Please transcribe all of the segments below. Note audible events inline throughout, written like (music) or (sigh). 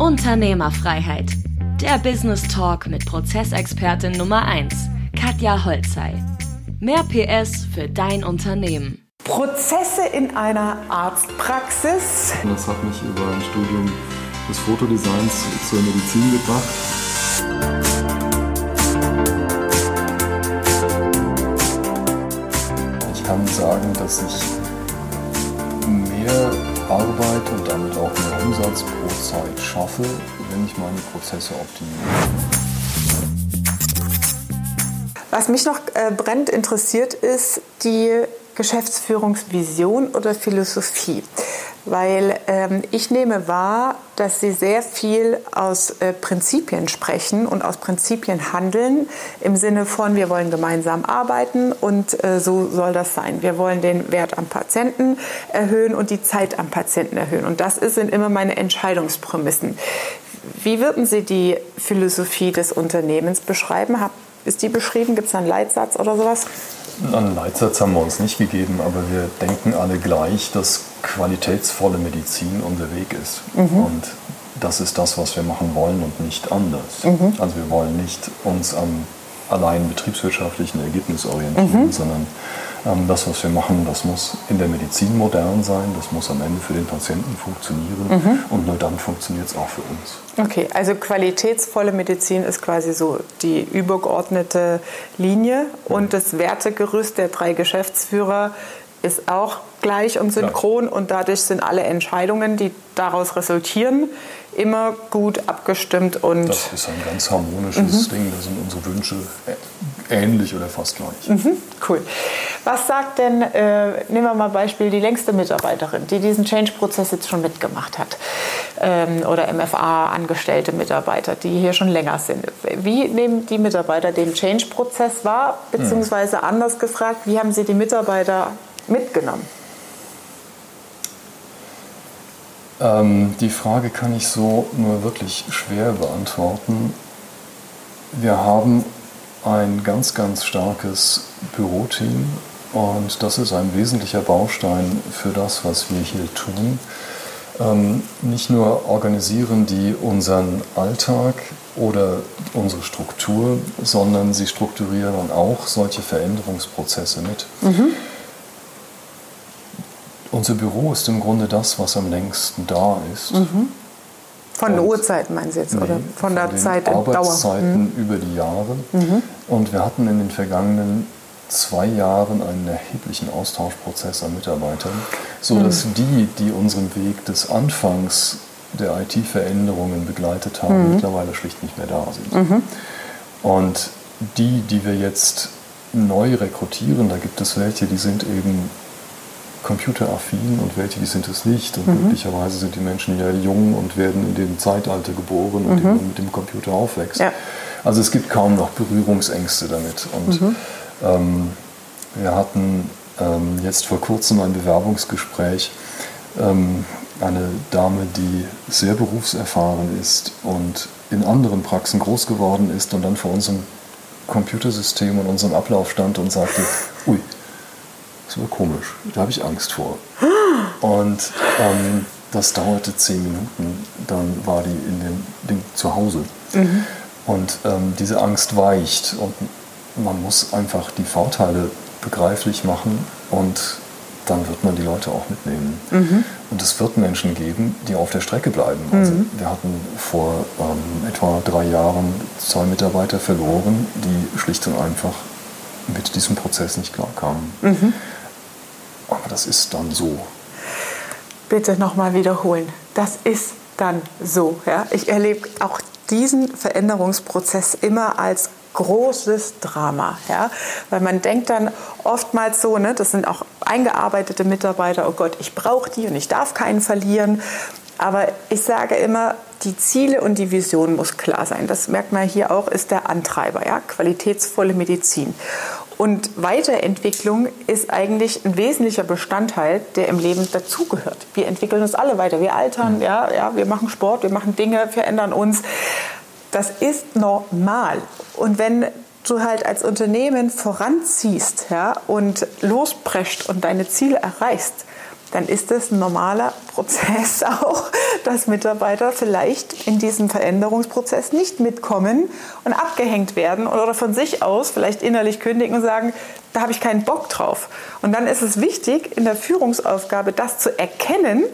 Unternehmerfreiheit. Der Business Talk mit Prozessexpertin Nummer 1, Katja Holzei. Mehr PS für dein Unternehmen. Prozesse in einer Arztpraxis. Das hat mich über ein Studium des Fotodesigns zur Medizin gebracht. Ich kann sagen, dass ich mehr Arbeit Umsatz pro Zeit schaffe, wenn ich meine Prozesse optimiere. Was mich noch äh, brennend interessiert, ist die Geschäftsführungsvision oder Philosophie weil ähm, ich nehme wahr, dass Sie sehr viel aus äh, Prinzipien sprechen und aus Prinzipien handeln, im Sinne von, wir wollen gemeinsam arbeiten und äh, so soll das sein. Wir wollen den Wert am Patienten erhöhen und die Zeit am Patienten erhöhen. Und das sind immer meine Entscheidungsprämissen. Wie würden Sie die Philosophie des Unternehmens beschreiben? Ist die beschrieben? Gibt es einen Leitsatz oder sowas? Einen Leitsatz haben wir uns nicht gegeben, aber wir denken alle gleich, dass qualitätsvolle Medizin unser Weg ist. Mhm. Und das ist das, was wir machen wollen und nicht anders. Mhm. Also wir wollen nicht uns am allein betriebswirtschaftlichen Ergebnis orientieren, mhm. sondern das, was wir machen, das muss in der Medizin modern sein, das muss am Ende für den Patienten funktionieren mhm. und nur dann funktioniert es auch für uns. Okay, also qualitätsvolle Medizin ist quasi so die übergeordnete Linie und das Wertegerüst der drei Geschäftsführer ist auch gleich und synchron ja. und dadurch sind alle Entscheidungen, die daraus resultieren, immer gut abgestimmt und. Das ist ein ganz harmonisches mhm. Ding, da sind unsere Wünsche ähnlich oder fast gleich. Mhm, cool. Was sagt denn, äh, nehmen wir mal Beispiel, die längste Mitarbeiterin, die diesen Change-Prozess jetzt schon mitgemacht hat, ähm, oder MFA-angestellte Mitarbeiter, die hier schon länger sind. Wie nehmen die Mitarbeiter den Change-Prozess wahr, beziehungsweise mhm. anders gefragt, wie haben sie die Mitarbeiter mitgenommen? Ähm, die Frage kann ich so nur wirklich schwer beantworten. Wir haben ein ganz, ganz starkes Büroteam und das ist ein wesentlicher Baustein für das, was wir hier tun. Ähm, nicht nur organisieren die unseren Alltag oder unsere Struktur, sondern sie strukturieren auch solche Veränderungsprozesse mit. Mhm. Unser Büro ist im Grunde das, was am längsten da ist. Mhm. Von den Uhrzeiten meinen Sie jetzt? Nee, oder von, von der Zeit Arbeitszeiten mhm. über die Jahre. Mhm. Und wir hatten in den vergangenen zwei Jahren einen erheblichen Austauschprozess an Mitarbeitern, sodass mhm. die, die unseren Weg des Anfangs der IT-Veränderungen begleitet haben, mhm. mittlerweile schlicht nicht mehr da sind. Mhm. Und die, die wir jetzt neu rekrutieren, da gibt es welche, die sind eben computeraffin und welche die sind es nicht. Und mhm. möglicherweise sind die Menschen ja jung und werden in dem Zeitalter geboren und mhm. mit dem Computer aufwächst. Ja. Also es gibt kaum noch Berührungsängste damit. Und mhm. ähm, wir hatten ähm, jetzt vor kurzem ein Bewerbungsgespräch. Ähm, eine Dame, die sehr berufserfahren ist und in anderen Praxen groß geworden ist und dann vor unserem Computersystem und unserem Ablauf stand und sagte, ui, das war komisch. Da habe ich Angst vor. Und ähm, das dauerte zehn Minuten. Dann war die in dem Ding zu Hause. Mhm. Und ähm, diese Angst weicht. Und man muss einfach die Vorteile begreiflich machen und dann wird man die Leute auch mitnehmen. Mhm. Und es wird Menschen geben, die auf der Strecke bleiben. Also mhm. wir hatten vor ähm, etwa drei Jahren zwei Mitarbeiter verloren, die schlicht und einfach mit diesem Prozess nicht klarkamen. Mhm. Aber das ist dann so. Bitte nochmal wiederholen. Das ist dann so. Ja? Ich erlebe auch diesen Veränderungsprozess immer als großes Drama, ja, weil man denkt dann oftmals so, ne, das sind auch eingearbeitete Mitarbeiter, oh Gott, ich brauche die und ich darf keinen verlieren. Aber ich sage immer, die Ziele und die Vision muss klar sein. Das merkt man hier auch, ist der Antreiber, ja, qualitätsvolle Medizin. Und Weiterentwicklung ist eigentlich ein wesentlicher Bestandteil, der im Leben dazugehört. Wir entwickeln uns alle weiter. Wir altern, ja, ja, wir machen Sport, wir machen Dinge, verändern uns. Das ist normal. Und wenn du halt als Unternehmen voranziehst ja, und losprescht und deine Ziele erreichst, dann ist es ein normaler Prozess (laughs) auch, dass Mitarbeiter vielleicht in diesem Veränderungsprozess nicht mitkommen und abgehängt werden oder von sich aus vielleicht innerlich kündigen und sagen, da habe ich keinen Bock drauf. Und dann ist es wichtig, in der Führungsaufgabe das zu erkennen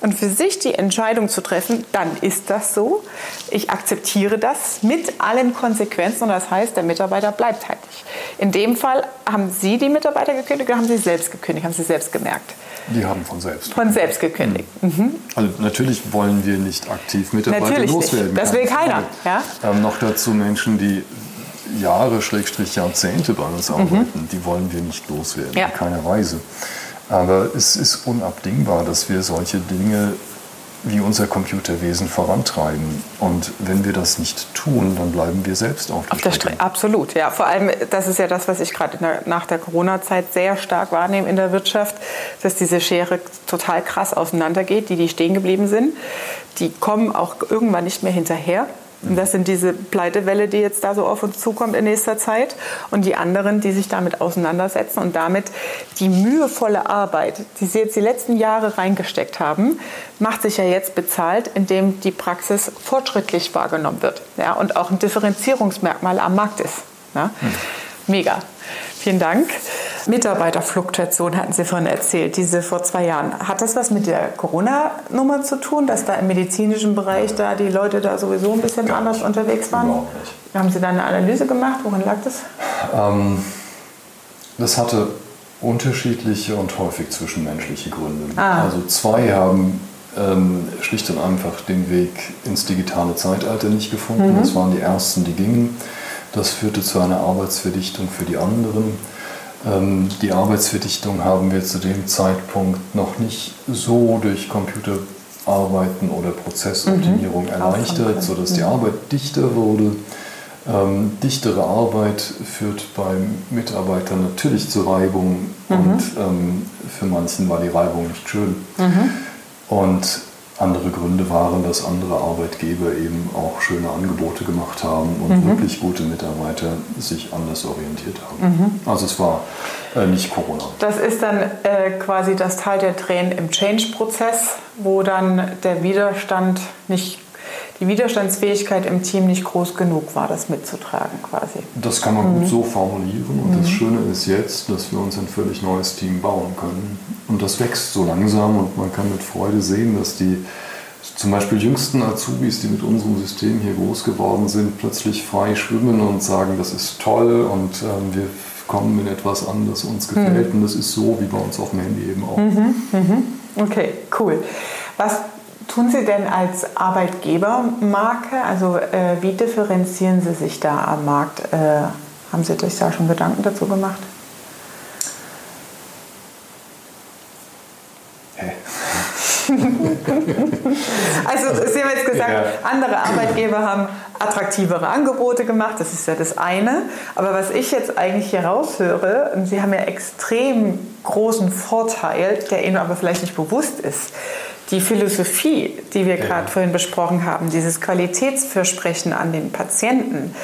und für sich die Entscheidung zu treffen, dann ist das so. Ich akzeptiere das mit allen Konsequenzen und das heißt, der Mitarbeiter bleibt halt nicht. In dem Fall haben Sie die Mitarbeiter gekündigt oder haben Sie selbst gekündigt, haben Sie selbst gemerkt? Die haben von selbst. Von selbst gekündigt. Mhm. Also natürlich wollen wir nicht aktiv Mitarbeiter natürlich loswerden. Nicht. Das will keiner. Ja? Ähm, noch dazu Menschen, die Jahre, Schrägstrich Jahrzehnte bei uns arbeiten, mhm. die wollen wir nicht loswerden, ja. in keiner Weise. Aber es ist unabdingbar, dass wir solche Dinge wie unser Computerwesen vorantreiben. Und wenn wir das nicht tun, dann bleiben wir selbst auf der, auf der Strecke. Absolut, ja. Vor allem, das ist ja das, was ich gerade nach der Corona-Zeit sehr stark wahrnehme in der Wirtschaft, dass diese Schere total krass auseinandergeht. Die, die stehen geblieben sind, die kommen auch irgendwann nicht mehr hinterher. Und das sind diese Pleitewelle, die jetzt da so auf uns zukommt in nächster Zeit. Und die anderen, die sich damit auseinandersetzen und damit die mühevolle Arbeit, die sie jetzt die letzten Jahre reingesteckt haben, macht sich ja jetzt bezahlt, indem die Praxis fortschrittlich wahrgenommen wird. Ja, und auch ein Differenzierungsmerkmal am Markt ist. Ja. Hm. Mega. Vielen Dank. Mitarbeiterfluktuation hatten Sie vorhin erzählt, diese vor zwei Jahren. Hat das was mit der Corona-Nummer zu tun, dass da im medizinischen Bereich da die Leute da sowieso ein bisschen Gar anders unterwegs waren? Überhaupt nicht. Haben Sie da eine Analyse gemacht? Woran lag das? Ähm, das hatte unterschiedliche und häufig zwischenmenschliche Gründe. Ah. Also zwei haben ähm, schlicht und einfach den Weg ins digitale Zeitalter nicht gefunden. Mhm. Das waren die ersten, die gingen. Das führte zu einer Arbeitsverdichtung für die anderen. Ähm, die Arbeitsverdichtung haben wir zu dem Zeitpunkt noch nicht so durch Computerarbeiten oder Prozessoptimierung mhm. erleichtert, sodass die mhm. Arbeit dichter wurde. Ähm, dichtere Arbeit führt beim Mitarbeiter natürlich zu Reibung mhm. und ähm, für manchen war die Reibung nicht schön. Mhm. Und andere Gründe waren, dass andere Arbeitgeber eben auch schöne Angebote gemacht haben und mhm. wirklich gute Mitarbeiter sich anders orientiert haben. Mhm. Also es war äh, nicht Corona. Das ist dann äh, quasi das Teil der Tränen im Change-Prozess, wo dann der Widerstand nicht die Widerstandsfähigkeit im Team nicht groß genug war, das mitzutragen quasi. Das kann man mhm. gut so formulieren und mhm. das Schöne ist jetzt, dass wir uns ein völlig neues Team bauen können. Und das wächst so langsam und man kann mit Freude sehen, dass die zum Beispiel jüngsten Azubis, die mit unserem System hier groß geworden sind, plötzlich frei schwimmen und sagen, das ist toll und äh, wir kommen in etwas an, das uns gefällt. Mhm. Und das ist so wie bei uns auf dem Handy eben auch. Mhm. Mhm. Okay, cool. Was tun Sie denn als Arbeitgebermarke? Also äh, wie differenzieren Sie sich da am Markt? Äh, haben Sie sich da schon Gedanken dazu gemacht? (laughs) also Sie haben jetzt gesagt, ja. andere Arbeitgeber (clears throat) haben attraktivere Angebote gemacht, das ist ja das eine. Aber was ich jetzt eigentlich hier raushöre, Sie haben ja extrem großen Vorteil, der Ihnen aber vielleicht nicht bewusst ist. Die Philosophie, die wir ja. gerade vorhin besprochen haben, dieses Qualitätsversprechen an den Patienten,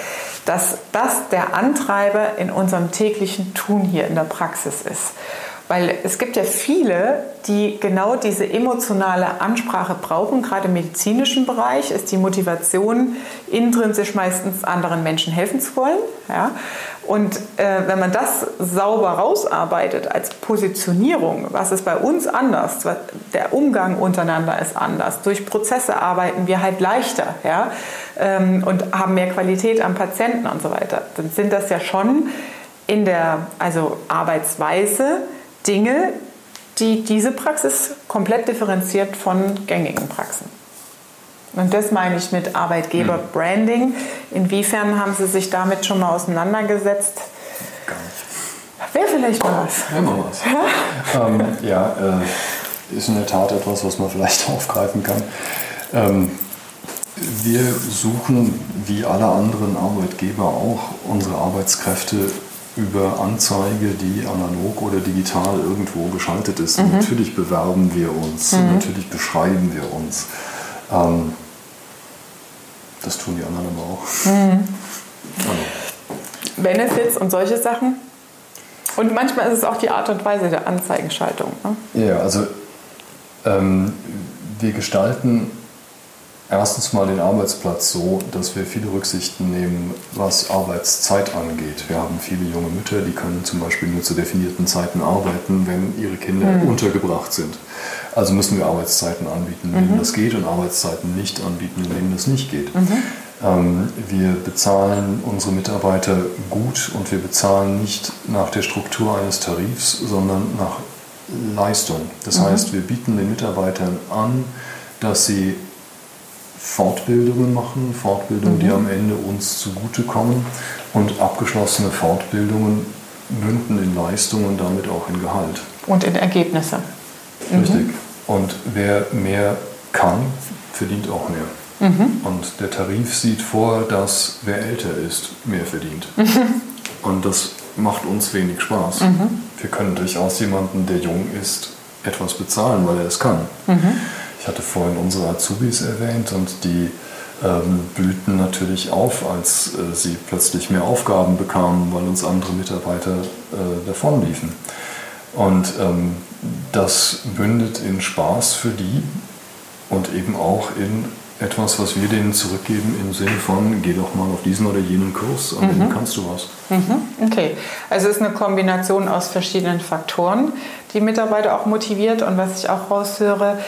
dass das der Antreiber in unserem täglichen Tun hier in der Praxis ist. Weil es gibt ja viele, die genau diese emotionale Ansprache brauchen. Gerade im medizinischen Bereich ist die Motivation intrinsisch meistens anderen Menschen helfen zu wollen. Ja? Und äh, wenn man das sauber rausarbeitet als Positionierung, was ist bei uns anders? Der Umgang untereinander ist anders. Durch Prozesse arbeiten wir halt leichter ja? Ähm, und haben mehr Qualität am Patienten und so weiter. Dann sind das ja schon in der also Arbeitsweise Dinge, die diese Praxis komplett differenziert von gängigen Praxen. Und das meine ich mit Arbeitgeber-Branding. Inwiefern haben Sie sich damit schon mal auseinandergesetzt? Gar nicht. Wäre vielleicht mal was. Wäre mal was. Ja, ähm, ja äh, ist in der Tat etwas, was man vielleicht (laughs) aufgreifen kann. Ähm, wir suchen, wie alle anderen Arbeitgeber auch, unsere Arbeitskräfte über Anzeige, die analog oder digital irgendwo geschaltet ist. Mhm. Natürlich bewerben wir uns, mhm. natürlich beschreiben wir uns. Ähm, das tun die anderen aber auch. Mhm. Also. Benefits und solche Sachen? Und manchmal ist es auch die Art und Weise der Anzeigenschaltung. Ne? Ja, also Ähm, wir gestalten erstens mal den Arbeitsplatz so, dass wir viele Rücksichten nehmen, was Arbeitszeit angeht. Wir haben viele junge Mütter, die können zum Beispiel nur zu definierten Zeiten arbeiten, wenn ihre Kinder mhm. untergebracht sind. Also müssen wir Arbeitszeiten anbieten, wenn mhm. das geht, und Arbeitszeiten nicht anbieten, wenn das nicht geht. Mhm. Ähm, wir bezahlen unsere Mitarbeiter gut und wir bezahlen nicht nach der Struktur eines Tarifs, sondern nach Leistung. Das mhm. heißt, wir bieten den Mitarbeitern an, dass sie Fortbildungen machen, Fortbildungen, mhm. die am Ende uns zugutekommen und abgeschlossene Fortbildungen münden in Leistungen und damit auch in Gehalt. Und in Ergebnisse. Richtig. Mhm. Und wer mehr kann, verdient auch mehr. Mhm. Und der Tarif sieht vor, dass wer älter ist, mehr verdient. Mhm. Und das macht uns wenig Spaß. Mhm. Wir können durchaus jemanden, der jung ist, etwas bezahlen, weil er es kann. Ich hatte vorhin unsere Azubis erwähnt und die ähm, blühten natürlich auf, als äh, sie plötzlich mehr Aufgaben bekamen, weil uns andere Mitarbeiter äh, davonliefen. Und ähm, das bündet in Spaß für die und eben auch in etwas, was wir denen zurückgeben im Sinne von, geh doch mal auf diesen oder jenen Kurs, an mhm. dem kannst du was. Mhm. Okay, also es ist eine Kombination aus verschiedenen Faktoren, die Mitarbeiter auch motiviert und was ich auch raushöre,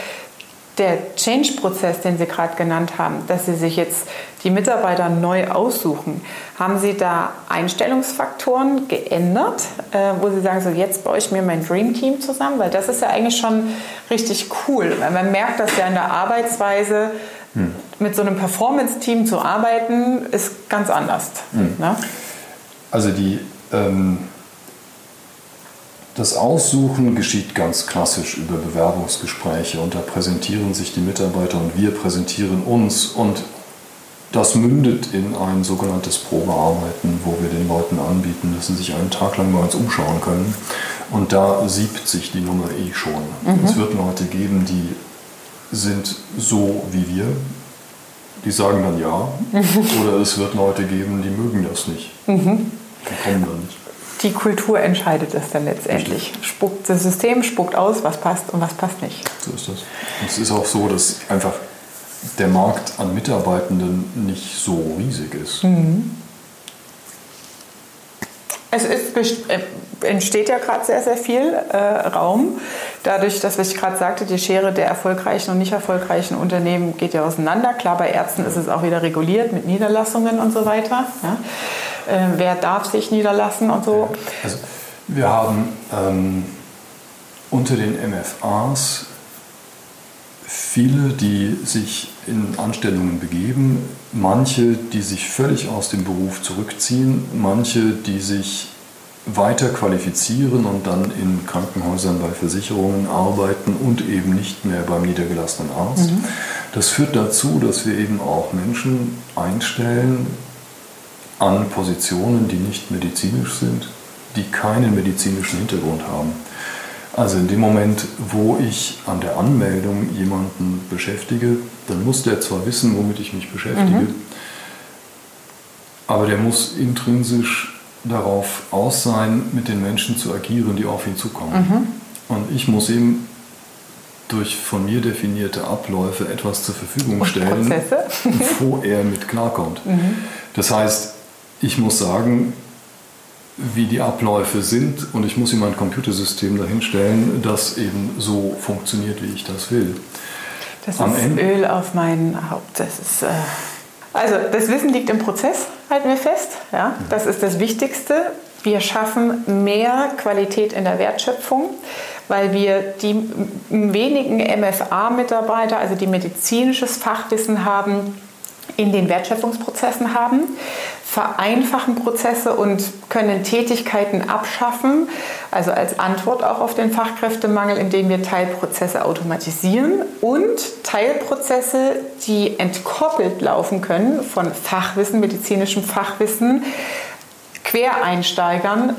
der Change-Prozess, den Sie gerade genannt haben, dass Sie sich jetzt die Mitarbeiter neu aussuchen, haben Sie da Einstellungsfaktoren geändert, äh, wo Sie sagen, so jetzt baue ich mir mein Dream Team zusammen? Weil das ist ja eigentlich schon richtig cool. Weil man merkt das ja in der Arbeitsweise, hm. mit so einem Performance-Team zu arbeiten, ist ganz anders. Hm. Ne? Also die ähm das Aussuchen geschieht ganz klassisch über Bewerbungsgespräche und da präsentieren sich die Mitarbeiter und wir präsentieren uns und das mündet in ein sogenanntes Probearbeiten, wo wir den Leuten anbieten, dass sie sich einen Tag lang bei uns umschauen können. Und da siebt sich die Nummer eh schon. Mhm. Es wird Leute geben, die sind so wie wir, die sagen dann ja. (laughs) Oder es wird Leute geben, die mögen das nicht. Mhm. Die kommen dann nicht die Kultur entscheidet es dann letztendlich. Spuckt, das System spuckt aus, was passt und was passt nicht. So ist das. Und es ist auch so, dass einfach der Markt an Mitarbeitenden nicht so riesig ist. Mhm. Es ist, äh, entsteht ja gerade sehr, sehr viel äh, Raum. Dadurch, dass was ich gerade sagte, die Schere der erfolgreichen und nicht erfolgreichen Unternehmen geht ja auseinander. Klar, bei Ärzten ist es auch wieder reguliert mit Niederlassungen und so weiter. Ja. Äh, wer darf sich niederlassen und so. Also wir haben ähm, unter den MFAs viele, die sich in Anstellungen begeben, manche, die sich völlig aus dem Beruf zurückziehen, manche, die sich weiter qualifizieren und dann in Krankenhäusern bei Versicherungen arbeiten und eben nicht mehr beim niedergelassenen Arzt. Mhm. Das führt dazu, dass wir eben auch Menschen einstellen, an Positionen, die nicht medizinisch sind, die keinen medizinischen Hintergrund haben. Also in dem Moment, wo ich an der Anmeldung jemanden beschäftige, dann muss der zwar wissen, womit ich mich beschäftige, mhm. aber der muss intrinsisch darauf aus sein, mit den Menschen zu agieren, die auf ihn zukommen. Mhm. Und ich muss ihm durch von mir definierte Abläufe etwas zur Verfügung stellen, wo (laughs) er mit klarkommt. Mhm. Das heißt, ich muss sagen, wie die Abläufe sind und ich muss ihm ein Computersystem dahinstellen, das eben so funktioniert, wie ich das will. Das Am ist Ende Öl auf mein Haupt. Das ist, äh also das Wissen liegt im Prozess, halten wir fest. Ja? Das ist das Wichtigste. Wir schaffen mehr Qualität in der Wertschöpfung, weil wir die wenigen MFA-Mitarbeiter, also die medizinisches Fachwissen haben, in den Wertschöpfungsprozessen haben, vereinfachen Prozesse und können Tätigkeiten abschaffen, also als Antwort auch auf den Fachkräftemangel, indem wir Teilprozesse automatisieren und Teilprozesse, die entkoppelt laufen können von Fachwissen, medizinischem Fachwissen, Quereinsteigern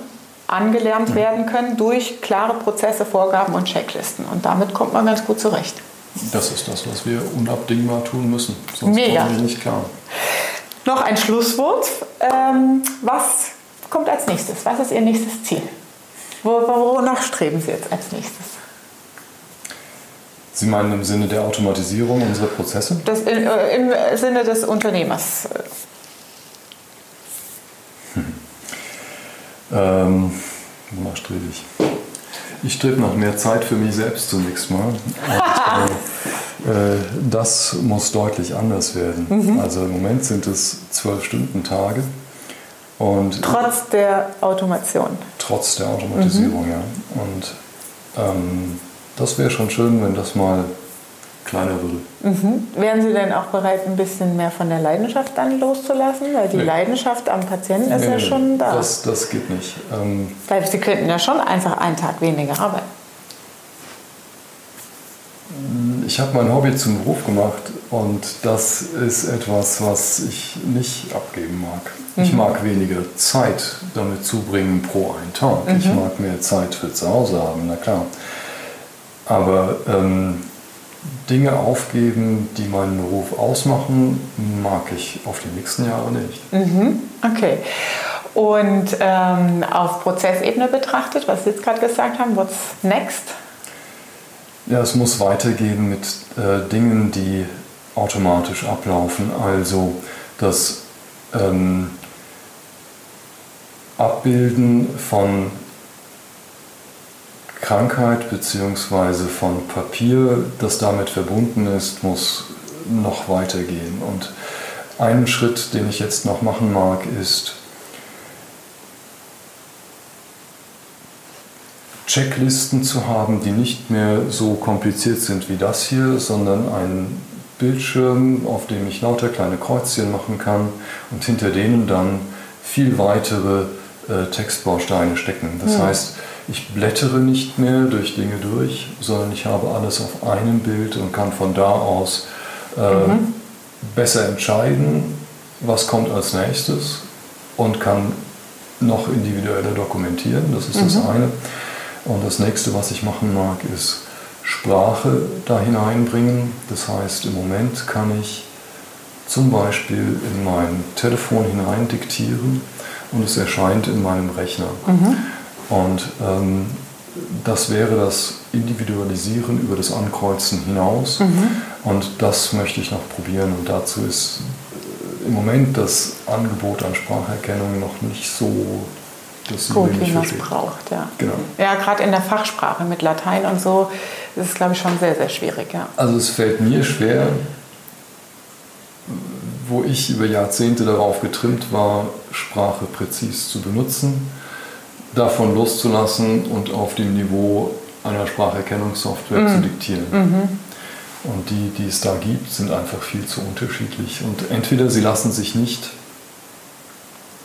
angelernt werden können durch klare Prozesse, Vorgaben und Checklisten. Und damit kommt man ganz gut zurecht. Das ist das, was wir unabdingbar tun müssen. Sonst Mega. kommen wir nicht klar. Noch ein Schlusswort. Ähm, was kommt als nächstes? Was ist Ihr nächstes Ziel? Wonach streben Sie jetzt als nächstes? Sie meinen im Sinne der Automatisierung unserer Prozesse? Das in, äh, Im Sinne des Unternehmers. Hm. Ähm, wonach strebe ich? Ich strebe nach mehr Zeit für mich selbst zunächst mal. (laughs) Äh, das muss deutlich anders werden. Mhm. Also im Moment sind es zwölf Stunden Tage. Und trotz der Automation. Trotz der Automatisierung, mhm. ja. Und ähm, das wäre schon schön, wenn das mal kleiner würde. Mhm. Wären Sie denn auch bereit, ein bisschen mehr von der Leidenschaft dann loszulassen? Weil die nee. Leidenschaft am Patienten ist nee, ja schon da. Das, das geht nicht. Ähm, Weil Sie könnten ja schon einfach einen Tag weniger arbeiten. Ich habe mein Hobby zum Beruf gemacht und das ist etwas, was ich nicht abgeben mag. Mhm. Ich mag weniger Zeit damit zubringen pro einen Tag. Mhm. Ich mag mehr Zeit für zu Hause haben, na klar. Aber ähm, Dinge aufgeben, die meinen Beruf ausmachen, mag ich auf die nächsten Jahre nicht. Mhm. Okay. Und ähm, auf Prozessebene betrachtet, was Sie jetzt gerade gesagt haben, what's next? Ja, es muss weitergehen mit äh, Dingen, die automatisch ablaufen. Also das ähm, Abbilden von Krankheit bzw. von Papier, das damit verbunden ist, muss noch weitergehen. Und einen Schritt, den ich jetzt noch machen mag, ist Checklisten zu haben, die nicht mehr so kompliziert sind wie das hier, sondern ein Bildschirm, auf dem ich lauter kleine Kreuzchen machen kann und hinter denen dann viel weitere äh, Textbausteine stecken. Das ja. heißt, ich blättere nicht mehr durch Dinge durch, sondern ich habe alles auf einem Bild und kann von da aus äh, mhm. besser entscheiden, was kommt als nächstes und kann noch individueller dokumentieren. Das ist mhm. das eine. Und das nächste, was ich machen mag, ist Sprache da hineinbringen. Das heißt, im Moment kann ich zum Beispiel in mein Telefon hinein diktieren und es erscheint in meinem Rechner. Mhm. Und ähm, das wäre das Individualisieren über das Ankreuzen hinaus. Mhm. Und das möchte ich noch probieren. Und dazu ist im Moment das Angebot an Spracherkennung noch nicht so das gut, wie man es braucht. Ja, genau. ja gerade in der Fachsprache mit Latein und so ist es, glaube ich, schon sehr, sehr schwierig. Ja. Also es fällt mir schwer, wo ich über Jahrzehnte darauf getrimmt war, Sprache präzis zu benutzen, davon loszulassen und auf dem Niveau einer Spracherkennungssoftware mhm. zu diktieren. Mhm. Und die, die es da gibt, sind einfach viel zu unterschiedlich. Und entweder sie lassen sich nicht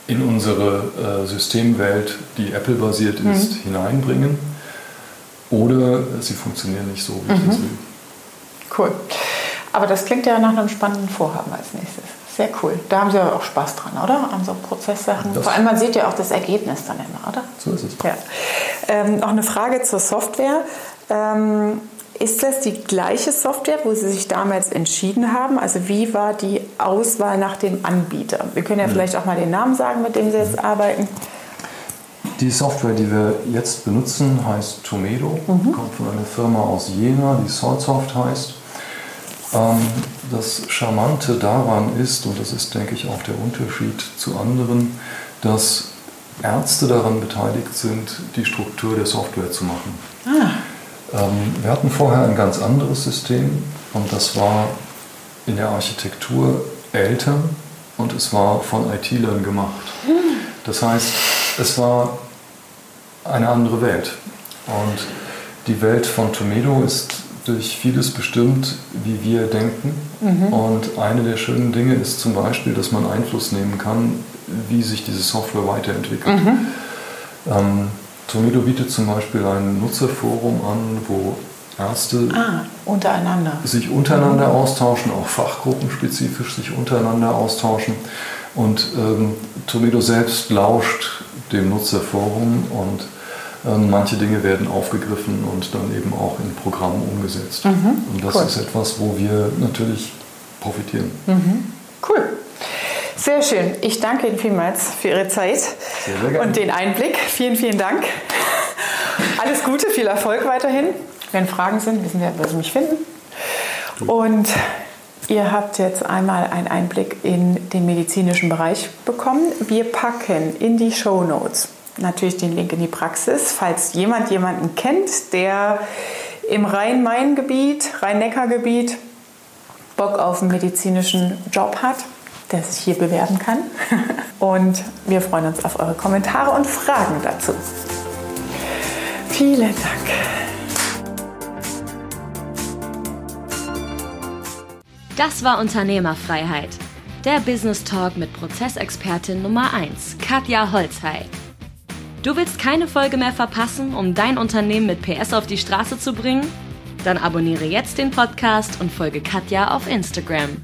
in unsere äh, Systemwelt, die Apple-basiert mhm. ist, mhm. hineinbringen. Oder sie funktionieren nicht so, wie ich mhm. das will. Cool. Aber das klingt ja nach einem spannenden Vorhaben als nächstes. Sehr cool. Da haben Sie ja auch Spaß dran, oder? An so Prozesssachen. Das Vor allem, man sieht ja auch das Ergebnis dann immer, oder? So ist es. Ja. Ähm, noch eine Frage zur Software. Ähm, ist das die gleiche Software, wo Sie sich damals entschieden haben? Also wie war die Auswahl nach dem Anbieter? Wir können ja vielleicht auch mal den Namen sagen, mit dem Sie jetzt arbeiten. Die Software, die wir jetzt benutzen, heißt Tomedo, mhm. kommt von einer Firma aus Jena, die Solsoft heißt. Ähm, das Charmante daran ist, und das ist, denke ich, auch der Unterschied zu anderen, dass Ärzte daran beteiligt sind, die Struktur der Software zu machen. Ah. Ähm, wir hatten vorher ein ganz anderes System und das war in der Architektur älter und es war von IT-Lern gemacht. Das heißt, es war eine andere Welt. Und die Welt von Tomedo ist durch vieles bestimmt, wie wir denken. Mhm. Und eine der schönen Dinge ist zum Beispiel, dass man Einfluss nehmen kann, wie sich diese Software weiterentwickelt. Mhm. Ähm, Tomedo bietet zum Beispiel ein Nutzerforum an, wo Ärzte ah, untereinander. sich untereinander austauschen, auch fachgruppenspezifisch sich untereinander austauschen. Und ähm, Tomedo selbst lauscht dem Nutzerforum und ähm, manche Dinge werden aufgegriffen und dann eben auch in Programmen umgesetzt. Mhm, und das cool. ist etwas, wo wir natürlich profitieren. Mhm, cool. Sehr schön. Ich danke Ihnen vielmals für Ihre Zeit und den Einblick. Vielen, vielen Dank. Alles Gute, viel Erfolg weiterhin. Wenn Fragen sind, wissen wir, wo Sie mich finden. Und ihr habt jetzt einmal einen Einblick in den medizinischen Bereich bekommen. Wir packen in die Show Notes natürlich den Link in die Praxis, falls jemand jemanden kennt, der im Rhein-Main-Gebiet, Rhein-Neckar-Gebiet Bock auf einen medizinischen Job hat, der sich hier bewerben kann. (laughs) Und wir freuen uns auf eure Kommentare und Fragen dazu. Vielen Dank. Das war Unternehmerfreiheit. Der Business Talk mit Prozessexpertin Nummer 1, Katja Holzhey. Du willst keine Folge mehr verpassen, um dein Unternehmen mit PS auf die Straße zu bringen? Dann abonniere jetzt den Podcast und folge Katja auf Instagram.